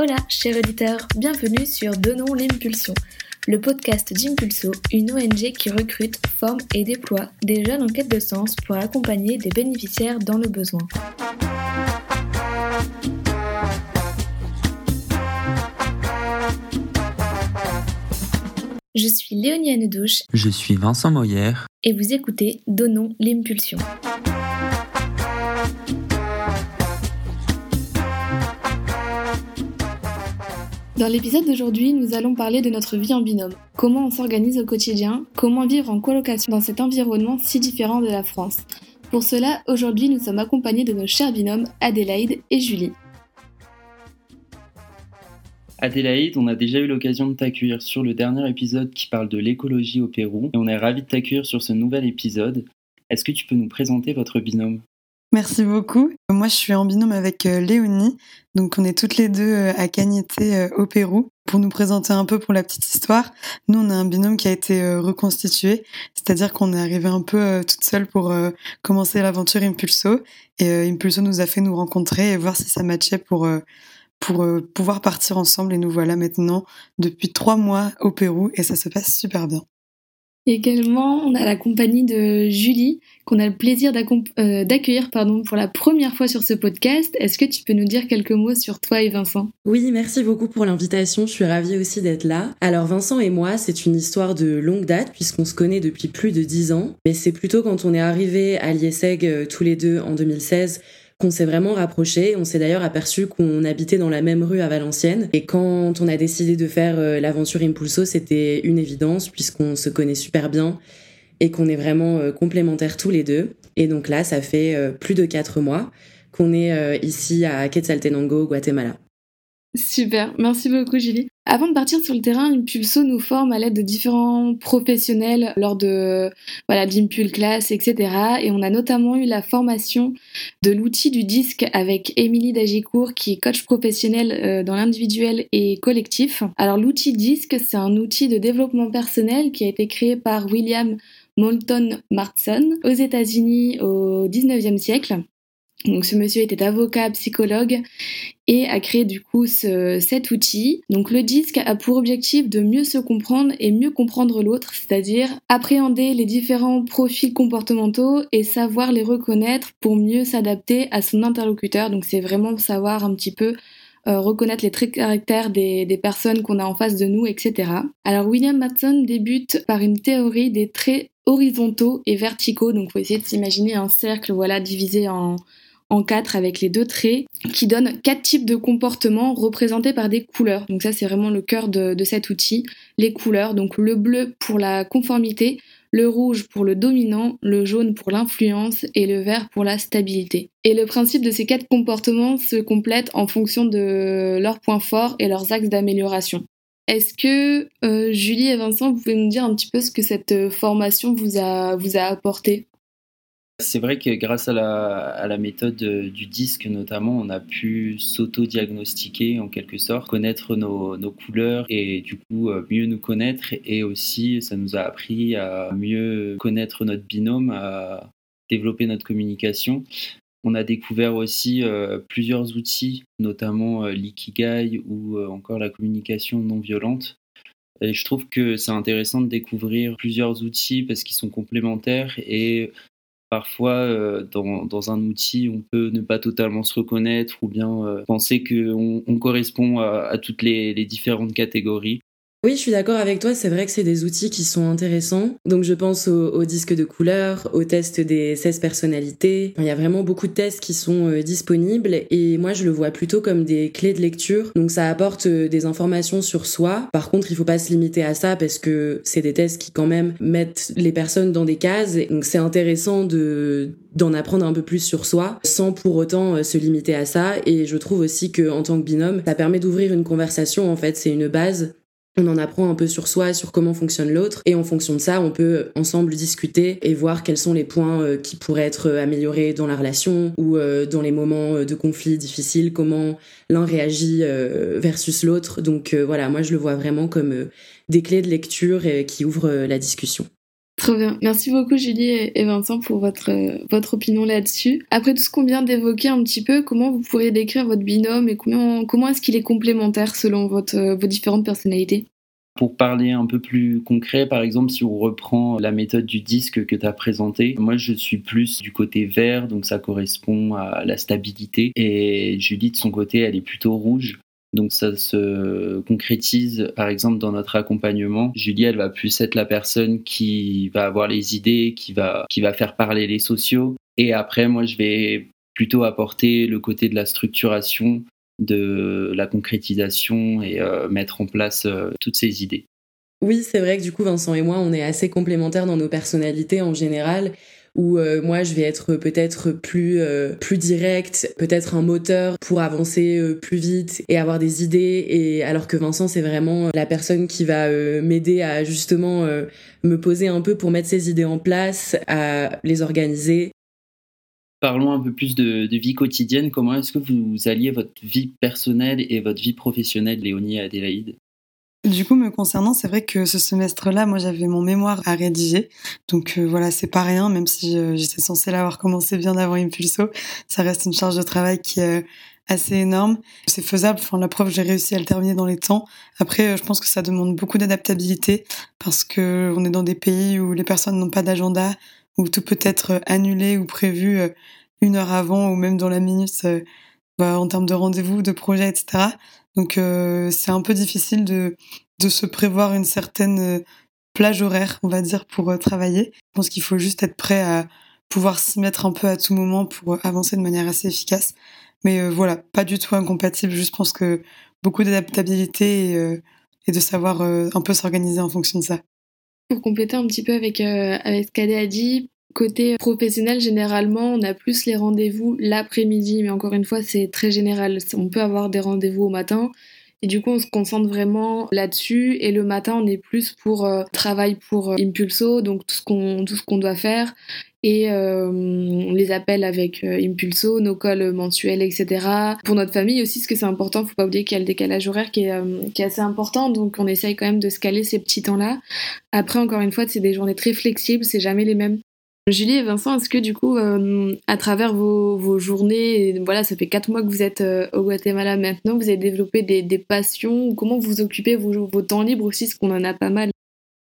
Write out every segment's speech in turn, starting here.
Hola, chers auditeurs, bienvenue sur Donnons l'impulsion, le podcast d'Impulso, une ONG qui recrute, forme et déploie des jeunes en quête de sens pour accompagner des bénéficiaires dans le besoin. Je suis Léonie Annedouche. Je suis Vincent Moyer. Et vous écoutez Donnons l'impulsion. Dans l'épisode d'aujourd'hui, nous allons parler de notre vie en binôme. Comment on s'organise au quotidien, comment vivre en colocation dans cet environnement si différent de la France. Pour cela, aujourd'hui, nous sommes accompagnés de nos chers binômes Adélaïde et Julie. Adélaïde, on a déjà eu l'occasion de t'accueillir sur le dernier épisode qui parle de l'écologie au Pérou et on est ravis de t'accueillir sur ce nouvel épisode. Est-ce que tu peux nous présenter votre binôme? Merci beaucoup. Moi, je suis en binôme avec euh, Léonie. Donc, on est toutes les deux euh, à Cagnete euh, au Pérou. Pour nous présenter un peu pour la petite histoire, nous, on a un binôme qui a été reconstitué. C'est-à-dire qu'on est arrivé un peu toute seule pour commencer l'aventure Impulso. Et Impulso nous a fait nous rencontrer et voir si ça matchait pour pour pouvoir partir ensemble. Et nous voilà maintenant depuis trois mois au Pérou et ça se passe super bien. Également, on a la compagnie de Julie, qu'on a le plaisir euh, d'accueillir pour la première fois sur ce podcast. Est-ce que tu peux nous dire quelques mots sur toi et Vincent? Oui, merci beaucoup pour l'invitation. Je suis ravie aussi d'être là. Alors, Vincent et moi, c'est une histoire de longue date, puisqu'on se connaît depuis plus de dix ans. Mais c'est plutôt quand on est arrivé à l'IESEG euh, tous les deux en 2016 qu'on s'est vraiment rapprochés. On s'est d'ailleurs aperçu qu'on habitait dans la même rue à Valenciennes. Et quand on a décidé de faire euh, l'aventure Impulso, c'était une évidence puisqu'on se connaît super bien et qu'on est vraiment euh, complémentaires tous les deux. Et donc là, ça fait euh, plus de quatre mois qu'on est ici à Quetzaltenango, Guatemala. Super, merci beaucoup Julie. Avant de partir sur le terrain, Impulso nous forme à l'aide de différents professionnels lors de voilà d'Impul Class, etc. Et on a notamment eu la formation de l'outil du disque avec Émilie Dagicourt qui est coach professionnel euh, dans l'individuel et collectif. Alors l'outil disque, c'est un outil de développement personnel qui a été créé par William Moulton Martson aux États-Unis au 19e siècle. Donc ce monsieur était avocat, psychologue et a créé du coup cet outil. Donc le disque a pour objectif de mieux se comprendre et mieux comprendre l'autre, c'est-à-dire appréhender les différents profils comportementaux et savoir les reconnaître pour mieux s'adapter à son interlocuteur. Donc c'est vraiment savoir un petit peu euh, reconnaître les traits de des personnes qu'on a en face de nous, etc. Alors William Matson débute par une théorie des traits horizontaux et verticaux. Donc, faut essayer de s'imaginer un cercle, voilà, divisé en, en quatre avec les deux traits qui donnent quatre types de comportements représentés par des couleurs. Donc ça c'est vraiment le cœur de, cet outil. Les couleurs, donc le bleu pour la conformité, le rouge pour le dominant, le jaune pour l'influence et le vert pour la stabilité. Et le principe de ces quatre comportements se complète en fonction de leurs points forts et leurs axes d'amélioration. Est-ce que euh, Julie et Vincent, vous pouvez nous dire un petit peu ce que cette formation vous a apporté? C'est vrai que grâce à la, méthode euh, du disque notamment, on a pu s'auto-diagnostiquer en quelque sorte, connaître nos, couleurs et du coup euh, mieux nous connaître et aussi ça nous a appris à mieux connaître notre binôme, à développer notre communication. On a découvert aussi euh, plusieurs outils, notamment l'ikigai ou encore la communication non violente. Et je trouve que c'est intéressant de découvrir plusieurs outils parce qu'ils sont complémentaires et Parfois, euh, dans, un outil, on peut ne pas totalement se reconnaître ou bien euh, penser qu'on on correspond à, toutes les, différentes catégories. Oui, je suis d'accord avec toi. C'est vrai que c'est des outils qui sont intéressants. Donc, je pense au, au disque de couleur, au test des 16 personnalités. Il y a vraiment beaucoup de tests qui sont euh, disponibles et moi, je le vois plutôt comme des clés de lecture. Donc, ça apporte euh, des informations sur soi. Par contre, il faut pas se limiter à ça parce que c'est des tests qui quand même mettent les personnes dans des cases. Donc, c'est intéressant de d'en apprendre un peu plus sur soi sans pour autant euh, se limiter à ça et je trouve aussi que en tant que binôme ça permet d'ouvrir une conversation en fait c'est une base on en apprend un peu sur soi, sur comment fonctionne l'autre, et en fonction de ça, on peut ensemble discuter et voir quels sont les points euh, qui pourraient être euh, améliorés dans la relation ou euh, dans les moments de conflit difficiles, comment l'un réagit versus l'autre. Donc voilà, moi je le vois vraiment comme des clés de lecture qui ouvrent la discussion. Bien. Merci beaucoup Julie et Vincent pour votre, votre opinion là-dessus. Après tout ce qu'on vient d'évoquer un petit peu, comment vous pourriez décrire votre binôme et comment, comment est-ce qu'il est complémentaire selon votre, vos différentes personnalités? Pour parler un peu plus concret, par exemple, si on reprend la méthode du disque que tu as présenté, moi je suis plus du côté vert, donc ça correspond à la stabilité. Et Julie, de son côté, elle est plutôt rouge. Donc ça se concrétise par exemple dans notre accompagnement. Julie, elle va plus être la personne qui va avoir les idées, qui va, faire parler les sociaux. Et après, moi, je vais plutôt apporter le côté de la structuration, de la concrétisation et euh, mettre en place euh, toutes ces idées. Oui, c'est vrai que du coup, Vincent et moi, on est assez complémentaires dans nos personnalités en général où euh, moi je vais être peut-être plus plus direct, peut-être un moteur pour avancer plus vite et avoir des idées. Et alors que Vincent c'est vraiment la personne qui va m'aider à justement me poser un peu pour mettre ses idées en place, à les organiser. Parlons un peu plus de, vie quotidienne. Comment est-ce que vous alliez votre vie personnelle et votre vie professionnelle, Léonie et Adélaïde? Du coup, me concernant, c'est vrai que ce semestre-là, moi, j'avais mon mémoire à rédiger. Donc euh, voilà, c'est pas rien, même si euh, j'étais censée l'avoir commencé bien avant Impulso. Ça reste une charge de travail qui est assez énorme. C'est faisable. Enfin, la preuve, j'ai réussi à le terminer dans les temps. Après, euh, je pense que ça demande beaucoup d'adaptabilité parce que on est dans des pays où les personnes n'ont pas d'agenda, où tout peut être annulé ou prévu euh, une heure avant ou même dans la minute euh, bah, en termes de rendez-vous, de projet, etc. Donc euh, c'est un peu difficile de, de se prévoir une certaine plage horaire, on va dire, pour travailler. Je pense qu'il faut juste être prêt à pouvoir s'y mettre un peu à tout moment pour avancer de manière assez efficace. Mais voilà, pas du tout incompatible, juste pense que beaucoup d'adaptabilité et, de savoir un peu s'organiser en fonction de ça. Pour compléter un petit peu avec, euh, avec ce qu'Adé a dit, côté professionnel, généralement, on a plus les rendez-vous l'après-midi, mais encore une fois, c'est très général. On peut avoir des rendez-vous au matin. Et du coup, on se concentre vraiment là-dessus. Et le matin, on est plus pour euh, travail pour euh, Impulso, donc tout ce qu'on tout ce qu'on doit faire et euh, les appelle avec euh, Impulso, nos calls mensuels, etc. Pour notre famille aussi, parce que c'est important, faut pas oublier qu'il y a le décalage horaire qui est, qui est assez important, donc on essaye quand même de se caler ces petits temps-là. Après, encore une fois, c'est des journées très flexibles, c'est jamais les mêmes. Julie et Vincent, est-ce que du coup, à travers vos, vos journées, voilà, ça fait quatre mois que vous êtes au Guatemala maintenant, vous avez développé des, des passions, comment vous occupez vos, vos temps libres aussi, parce qu'on en a pas mal?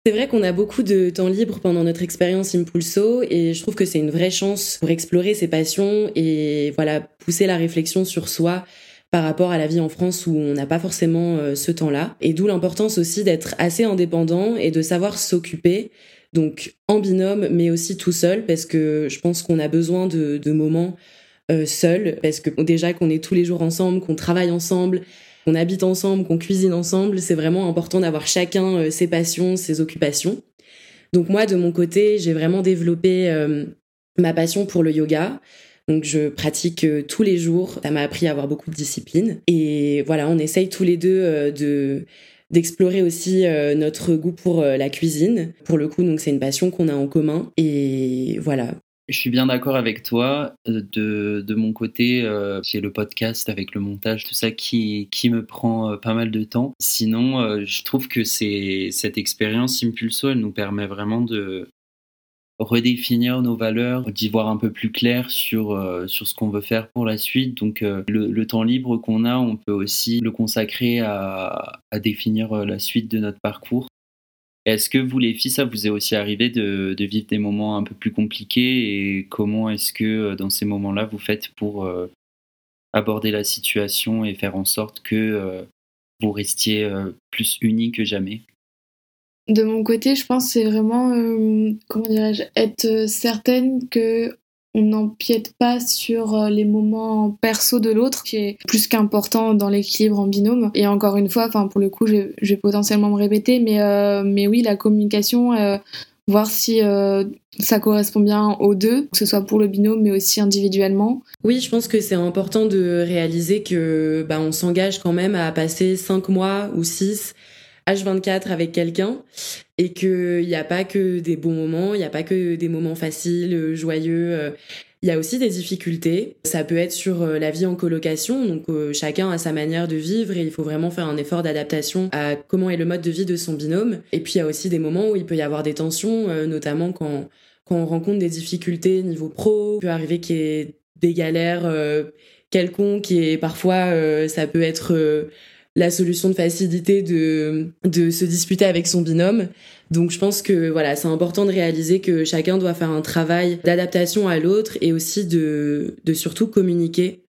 C'est vrai qu'on a beaucoup de temps libre pendant notre expérience Impulso et je trouve que c'est une vraie chance pour explorer ses passions et voilà pousser la réflexion sur soi par rapport à la vie en France où on n'a pas forcément euh, ce temps-là. Et d'où l'importance aussi d'être assez indépendant et de savoir s'occuper, donc en binôme mais aussi tout seul parce que je pense qu'on a besoin de, de moments euh, seuls parce que déjà qu'on est tous les jours ensemble, qu'on travaille ensemble, qu'on habite ensemble, qu'on cuisine ensemble, c'est vraiment important d'avoir chacun euh, ses passions, ses occupations. Donc moi, de mon côté, j'ai vraiment développé euh, ma passion pour le yoga. Donc je pratique tous les jours. Ça m'a appris à avoir beaucoup de discipline. Et voilà, on essaye tous les deux de d'explorer aussi notre goût pour la cuisine. Pour le coup, donc c'est une passion qu'on a en commun. Et voilà, je suis bien d'accord avec toi. Euh, de, de mon côté, euh, j'ai le podcast avec le montage, tout ça qui, qui me prend euh, pas mal de temps. Sinon, je trouve que c'est cette expérience Impulso, elle nous permet vraiment de redéfinir nos valeurs, d'y voir un peu plus clair sur, sur ce qu'on veut faire pour la suite. Donc le, le, temps libre qu'on a, on peut aussi le consacrer à, définir la suite de notre parcours. Est-ce que vous, les filles, ça vous est aussi arrivé de, vivre des moments un peu plus compliqués et comment est-ce que euh, dans ces moments-là, vous faites pour euh, aborder la situation et faire en sorte que euh, vous restiez plus unis que jamais? De mon côté, je pense que c'est vraiment, comment dirais-je, être certaine que on n'empiète pas sur euh, les moments perso de l'autre, qui est plus qu'important dans l'équilibre en binôme. Et encore une fois, enfin pour le coup, je, vais potentiellement me répéter, mais euh, mais oui, la communication, euh, voir si ça correspond bien aux deux, que ce soit pour le binôme, mais aussi individuellement. Oui, je pense que c'est important de réaliser que bah, on s'engage quand même à passer cinq mois ou six H24 avec quelqu'un et qu'il n'y a pas que des bons moments, il n'y a pas que des moments faciles, joyeux. Euh, Il y a aussi des difficultés. Ça peut être sur euh, la vie en colocation, donc euh, chacun a sa manière de vivre et il faut vraiment faire un effort d'adaptation à comment est le mode de vie de son binôme. Et puis il y a aussi des moments où il peut y avoir des tensions, euh, notamment quand quand on rencontre des difficultés niveau pro. Il peut arriver qu'il y ait des galères quelconques et parfois ça peut être la solution de facilité de, de se disputer avec son binôme. Donc je pense que voilà, c'est important de réaliser que chacun doit faire un travail d'adaptation à l'autre et aussi de, de surtout communiquer.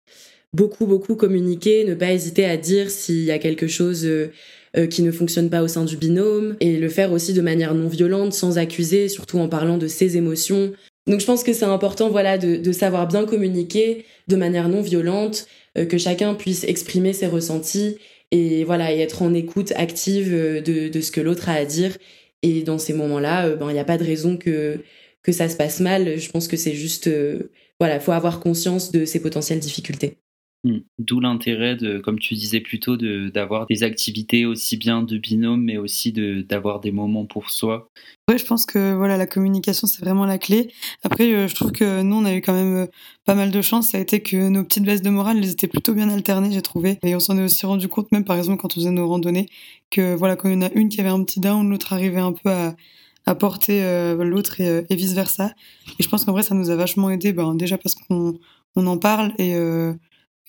Beaucoup, beaucoup communiquer, ne pas hésiter à dire s'il y a quelque chose euh, euh, qui ne fonctionne pas au sein du binôme et le faire aussi de manière non violente, sans accuser, surtout en parlant de ses émotions. Donc je pense que c'est important voilà de, de, savoir bien communiquer de manière non violente, euh, que chacun puisse exprimer ses ressentis et voilà et être en écoute active euh, de, de ce que l'autre a à dire. Et dans ces moments-là euh, ben il n'y a pas de raison que que ça se passe mal. Je pense que c'est juste euh, voilà faut avoir conscience de ces potentielles difficultés Hmm. D'où l'intérêt de, comme tu disais plus tôt, d'avoir des activités aussi bien de binôme, mais aussi d'avoir des moments pour soi. Ouais, je pense que voilà, la communication c'est vraiment la clé. Après, euh, je trouve que nous on a eu quand même euh, pas mal de chance. Ça a été que nos petites baisses de morale, elles étaient plutôt bien alternées, j'ai trouvé. Et on s'en est aussi rendu compte, même par exemple quand on faisait nos randonnées, que voilà, quand il y en a une qui avait un petit down, l'autre arrivait un peu à, porter euh, l'autre et, et vice versa. Et je pense qu'en vrai ça nous a vachement aidé, ben déjà parce qu'on on en parle et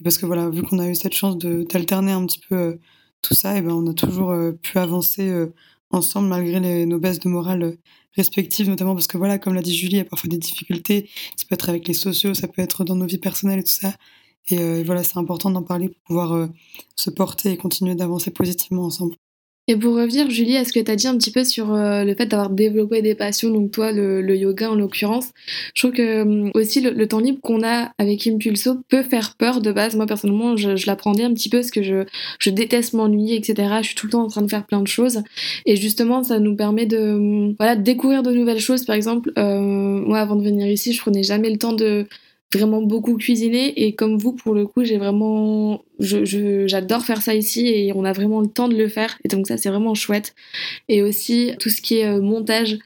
parce que voilà, vu qu'on a eu cette chance d'alterner un petit peu euh, tout ça, et ben on a toujours euh, pu avancer euh, ensemble malgré nos baisses de morale respectives, notamment parce que voilà, comme l'a dit Julie, il y a parfois des difficultés. Ça peut être avec les sociaux, ça peut être dans nos vies personnelles et tout ça. Et voilà, c'est important d'en parler pour pouvoir se porter et continuer d'avancer positivement ensemble. Et pour revenir, Julie, à ce que tu as dit un petit peu sur euh, le fait d'avoir développé des passions, donc toi, le, yoga en l'occurrence, je trouve que euh, aussi le, temps libre qu'on a avec Impulso peut faire peur de base. Moi, personnellement, je, je l'apprenais un petit peu parce que je, je déteste m'ennuyer, etc. Je suis tout le temps en train de faire plein de choses. Et justement, ça nous permet de, voilà, de découvrir de nouvelles choses. Par exemple, euh, moi, avant de venir ici, je prenais jamais le temps de vraiment beaucoup cuisiner et comme vous pour le coup j'ai vraiment je, j'adore faire ça ici et on a vraiment le temps de le faire. Et donc ça c'est vraiment chouette. Et aussi tout ce qui est euh, montage.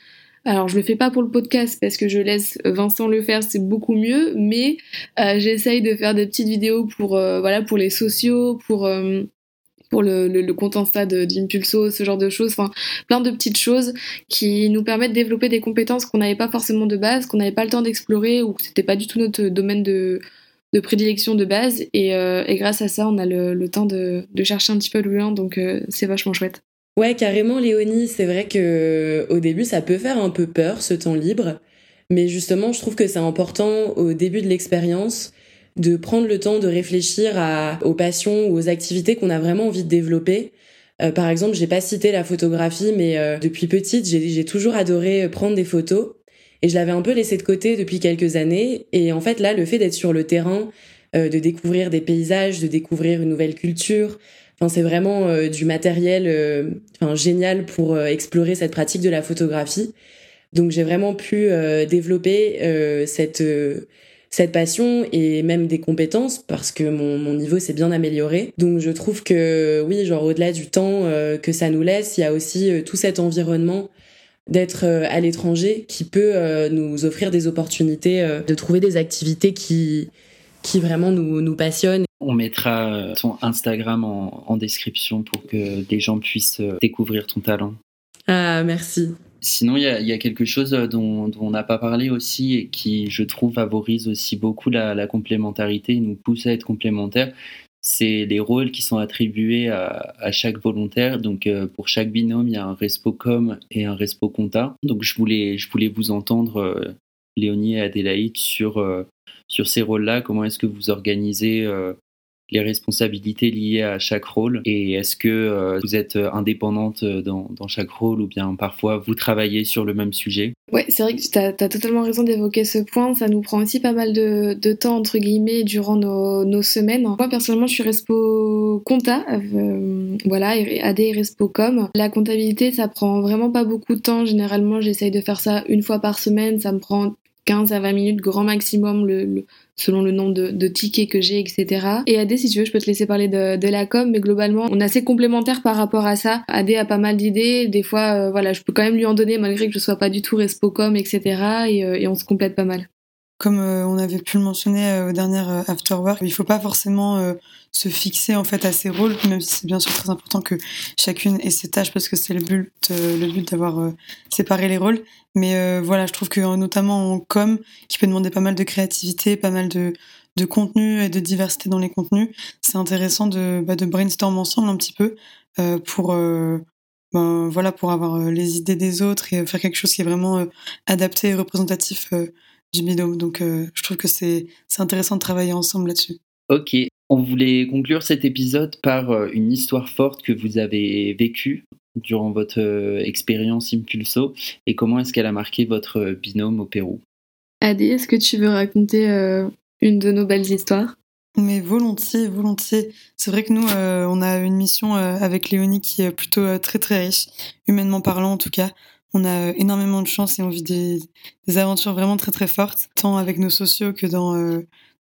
Alors je le fais pas pour le podcast parce que je laisse Vincent le faire, c'est beaucoup mieux, mais euh, j'essaye de faire des petites vidéos pour euh, voilà pour les sociaux, pour pour le, le, le compte d'Impulso, ce genre de choses, enfin plein de petites choses qui nous permettent de développer des compétences qu'on n'avait pas forcément de base, qu'on n'avait pas le temps d'explorer ou que c'était pas du tout notre domaine de, de prédilection de base. Et, euh, et, grâce à ça on a le, le temps de, de, chercher un petit peu loin. Donc euh, c'est vachement chouette. Ouais carrément Léonie, c'est vrai que au début ça peut faire un peu peur ce temps libre, mais justement je trouve que c'est important au début de l'expérience de prendre le temps de réfléchir à, aux passions ou aux activités qu'on a vraiment envie de développer. Euh, par exemple, j'ai pas cité la photographie, mais euh, depuis petite, j'ai toujours adoré euh, prendre des photos et je l'avais un peu laissé de côté depuis quelques années. Et en fait, là, le fait d'être sur le terrain, euh, de découvrir des paysages, de découvrir une nouvelle culture, enfin, c'est vraiment du matériel, enfin, génial pour explorer cette pratique de la photographie. Donc, j'ai vraiment pu développer cette cette passion et même des compétences parce que mon, mon niveau s'est bien amélioré. Donc je trouve que oui, genre au-delà du temps euh, que ça nous laisse, il y a aussi euh, tout cet environnement d'être euh, à l'étranger qui peut nous offrir des opportunités de trouver des activités qui qui vraiment nous, nous passionnent. On mettra ton Instagram en, en description pour que des gens puissent découvrir ton talent. Ah, merci. Sinon, il y a, quelque chose euh, dont, on n'a pas parlé aussi et qui, je trouve, favorise aussi beaucoup la, complémentarité nous pousse à être complémentaires. C'est les rôles qui sont attribués à, chaque volontaire. Donc, euh, pour chaque binôme, il y a un respo com et un respo compta. Donc, je voulais, je voulais vous entendre, euh, Léonie et Adélaïde, sur, sur ces rôles-là. Comment est-ce que vous organisez les responsabilités liées à chaque rôle et est-ce que euh, vous êtes indépendante dans, dans, chaque rôle ou bien parfois vous travaillez sur le même sujet? Ouais, c'est vrai que tu as, totalement raison d'évoquer ce point. Ça nous prend aussi pas mal de, temps, entre guillemets, durant nos, semaines. Moi, personnellement, je suis Respo Compta, euh, voilà, AD et Respo Com. La comptabilité, ça prend vraiment pas beaucoup de temps. Généralement, j'essaye de faire ça une fois par semaine. Ça me prend 15 à 20 minutes grand maximum le, selon le nombre de, de tickets que j'ai, etc. Et AD, si tu veux, je peux te laisser parler de, de, la com, mais globalement, on est assez complémentaires par rapport à ça. AD a pas mal d'idées, des fois, euh, voilà, je peux quand même lui en donner malgré que je sois pas du tout respo com, etc. Et, euh, et on se complète pas mal. Comme on avait pu le mentionner au dernier Afterwork, il faut pas forcément se fixer en fait à ses rôles, même si c'est bien sûr très important que chacune ait ses tâches parce que c'est le but, le but d'avoir séparé les rôles. Mais voilà, je trouve que notamment en com, qui peut demander pas mal de créativité, pas mal de, de contenu et de diversité dans les contenus, c'est intéressant de, bah, de brainstorm ensemble un petit peu pour ben, voilà, pour avoir euh, les idées des autres et faire quelque chose qui est vraiment euh, adapté et représentatif euh, du binôme. Donc, je trouve que c'est intéressant de travailler ensemble là-dessus. Ok, on voulait conclure cet épisode par une histoire forte que vous avez vécue durant votre expérience Impulso et comment est-ce qu'elle a marqué votre binôme au Pérou? Adi, est-ce que tu veux raconter une de nos belles histoires? Mais volontiers, volontiers. C'est vrai que nous, euh, on a une mission euh, avec Léonie qui est plutôt euh, très très riche, humainement parlant en tout cas. On a énormément de chance et on vit des, aventures vraiment très très fortes, tant avec nos sociaux que dans,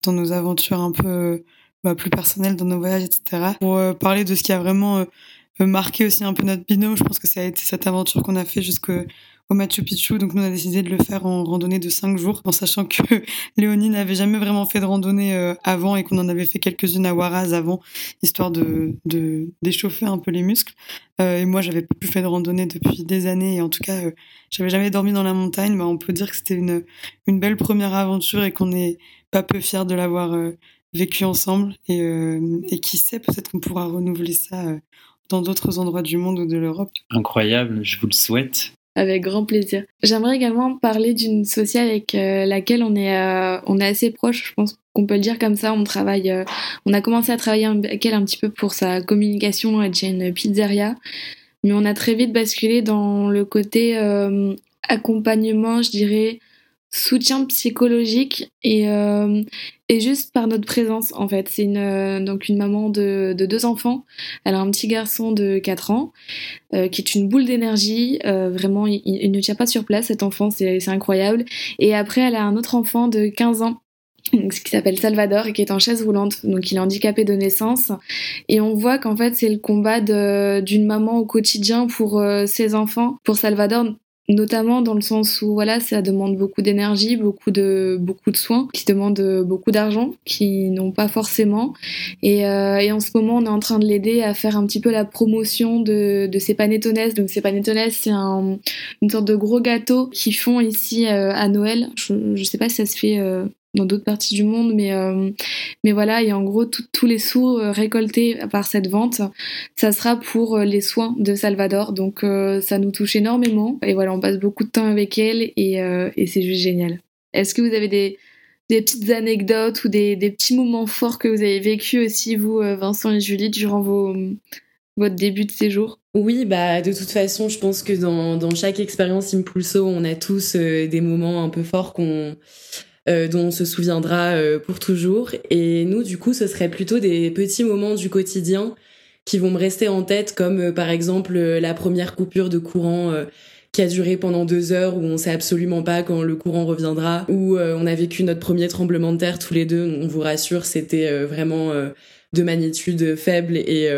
dans nos aventures un peu bah, plus personnelles, dans nos voyages, etc. Pour parler de ce qui a vraiment marqué aussi un peu notre binôme, je pense que ça a été cette aventure qu'on a fait jusqu'au au Machu Picchu. Donc nous on a décidé de le faire en randonnée de 5 jours, en sachant que Léonie n'avait jamais vraiment fait de randonnée euh, avant et qu'on en avait fait quelques-unes à Huaraz avant, histoire de d'échauffer un peu les muscles. Euh, et moi j'avais plus fait de randonnée depuis des années et en tout cas euh, j'avais jamais dormi dans la montagne. Bah, on peut dire que c'était une une belle première aventure et qu'on est pas peu fiers de l'avoir vécu ensemble. Et, et qui sait, peut-être qu'on pourra renouveler ça dans d'autres endroits du monde ou de l'Europe. Incroyable, je vous le souhaite. Avec grand plaisir. J'aimerais également parler d'une sociale avec euh, laquelle on est, euh, on est assez proche, je pense qu'on peut le dire comme ça. On travaille, euh, on a commencé à travailler avec elle un petit peu pour sa communication. Elle tient une pizzeria, mais on a très vite basculé dans le côté accompagnement, je dirais, soutien psychologique et, euh, et juste par notre présence en fait. C'est une, euh, donc une maman de, de, deux enfants. Elle a un petit garçon de 4 ans euh, qui est une boule d'énergie. Euh, vraiment, il, il, ne tient pas sur place cet enfant, c'est incroyable. Et après, elle a un autre enfant de 15 ans qui s'appelle Salvador et qui est en chaise roulante, donc il est handicapé de naissance. Et on voit qu'en fait c'est le combat d'une maman au quotidien pour euh, ses enfants. Pour Salvador, notamment dans le sens où voilà ça demande beaucoup d'énergie beaucoup de beaucoup de soins qui demandent beaucoup d'argent qui n'ont pas forcément. Et, euh, et, en ce moment on est en train de l'aider à faire un petit peu la promotion de, de ces panettones donc ces panettones c'est un, une sorte de gros gâteau qu'ils font ici euh, à Noël. Je, je sais pas si ça se fait euh, dans d'autres parties du monde, mais, euh, mais voilà, et en gros, tous les sous euh, récoltés par cette vente, ça sera pour euh, les soins de Salvador, donc ça nous touche énormément, et voilà, on passe beaucoup de temps avec elle, et, c'est juste génial. Est-ce que vous avez des, des petites anecdotes ou des, des, petits moments forts que vous avez vécu aussi, vous, Vincent et Julie, durant vos, votre début de séjour? Oui, bah de toute façon, je pense que dans, dans chaque expérience Impulso, on a tous des moments un peu forts qu'on euh, dont on se souviendra euh, pour toujours. Et nous, du coup, ce serait plutôt des petits moments du quotidien qui vont me rester en tête, comme euh, par exemple la première coupure de courant qui a duré pendant deux heures où on sait absolument pas quand le courant reviendra, où on a vécu notre premier tremblement de terre tous les deux. On vous rassure, c'était vraiment de magnitude faible et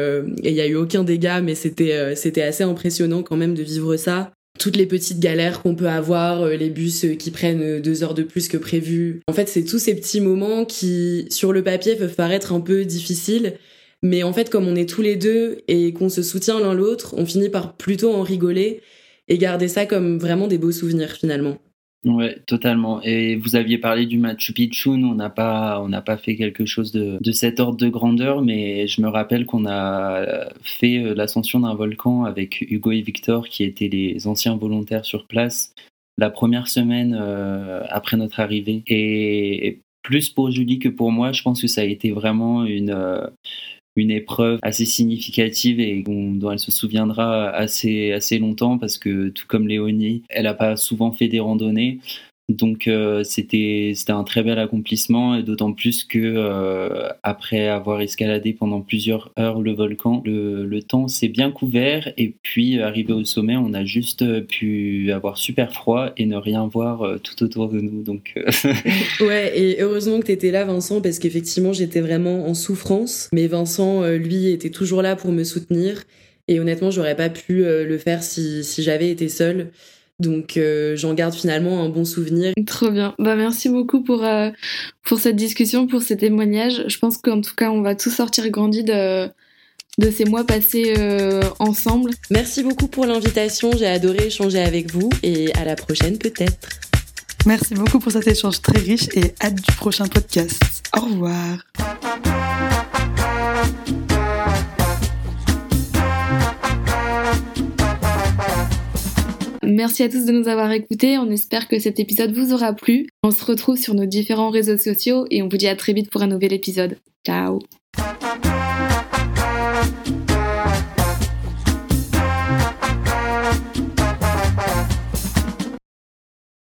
il y a eu aucun dégât, mais c'était c'était assez impressionnant quand même de vivre ça toutes les petites galères qu'on peut avoir, euh, les bus euh, qui prennent euh, deux heures de plus que prévu. En fait, c'est tous ces petits moments qui, sur le papier, peuvent paraître un peu difficiles, mais en fait, comme on est tous les deux et qu'on se soutient l'un l'autre, on finit par plutôt en rigoler et garder ça comme vraiment des beaux souvenirs finalement. Ouais, totalement. Et vous aviez parlé du Machu Picchu, on n'a pas, on n'a pas fait quelque chose de, de cet ordre de grandeur, mais je me rappelle qu'on a fait euh, l'ascension d'un volcan avec Hugo et Victor, qui étaient les anciens volontaires sur place, la première semaine euh, après notre arrivée. Et plus pour Julie que pour moi, je pense que ça a été vraiment une, euh, une épreuve assez significative et dont elle se souviendra assez, assez longtemps parce que tout comme Léonie, elle n'a pas souvent fait des randonnées. Donc euh, c'était c'était un très bel accomplissement et d'autant plus que euh, après avoir escaladé pendant plusieurs heures le volcan, le, le temps s'est bien couvert et puis euh, arrivé au sommet, on a juste pu avoir super froid et ne rien voir tout autour de nous. Donc ouais et heureusement que tu étais là Vincent parce qu'effectivement j'étais vraiment en souffrance, mais Vincent lui était toujours là pour me soutenir et honnêtement j'aurais pas pu le faire si si j'avais été seule. Donc j'en garde finalement un bon souvenir. Trop bien. Bah merci beaucoup pour pour cette discussion, pour ces témoignages. Je pense qu'en tout cas, on va tous sortir grandis de de ces mois passés ensemble. Merci beaucoup pour l'invitation, j'ai adoré échanger avec vous et à la prochaine peut-être. Merci beaucoup pour cet échange très riche et hâte du prochain podcast. Au revoir. Merci à tous de nous avoir écoutés. On espère que cet épisode vous aura plu. On se retrouve sur nos différents réseaux sociaux et on vous dit à très vite pour un nouvel épisode. Ciao